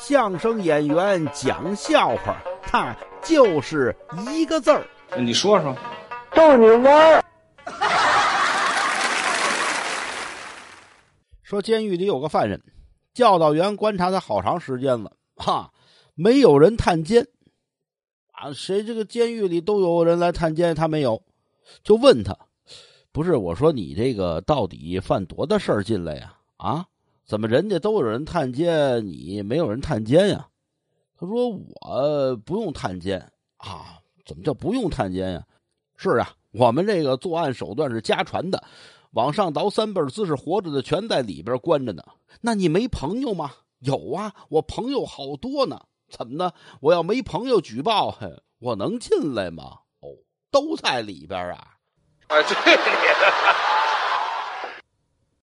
相声演员讲笑话，他就是一个字儿。你说说，逗你玩儿。说监狱里有个犯人，教导员观察他好长时间了，哈，没有人探监啊。谁这个监狱里都有人来探监，他没有，就问他，不是我说你这个到底犯多大事儿进来呀？啊？怎么人家都有人探监，你没有人探监呀？他说：“我不用探监啊，怎么叫不用探监呀？是啊，我们这个作案手段是家传的，往上倒三辈姿势活着的全在里边关着呢。那你没朋友吗？有啊，我朋友好多呢。怎么呢？我要没朋友举报，我能进来吗？哦，都在里边啊。哎，对。